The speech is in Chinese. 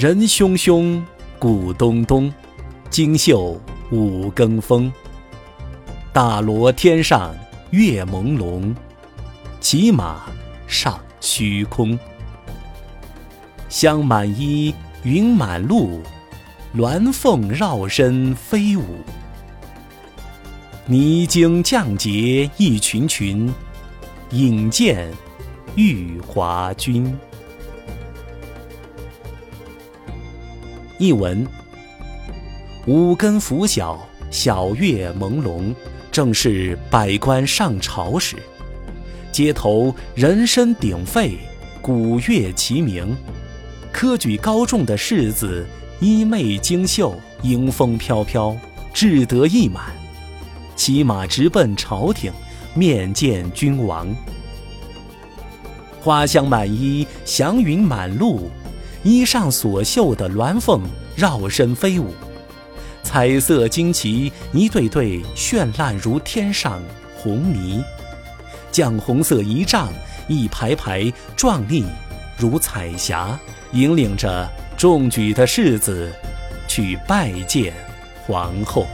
人汹汹，鼓咚咚，锦绣五更风。大罗天上月朦胧，骑马上虚空。香满衣，云满路，鸾凤绕身飞舞。泥精降节一群群，引荐玉华君。译文：五更拂晓，晓月朦胧，正是百官上朝时。街头人声鼎沸，鼓乐齐鸣，科举高中的士子衣袂精秀，迎风飘飘，志得意满。骑马直奔朝廷，面见君王。花香满衣，祥云满路，衣上所绣的鸾凤绕身飞舞，彩色旌旗一对对绚烂如天上红霓，绛红色仪仗一排排壮丽如彩霞，引领着中举的士子去拜见皇后。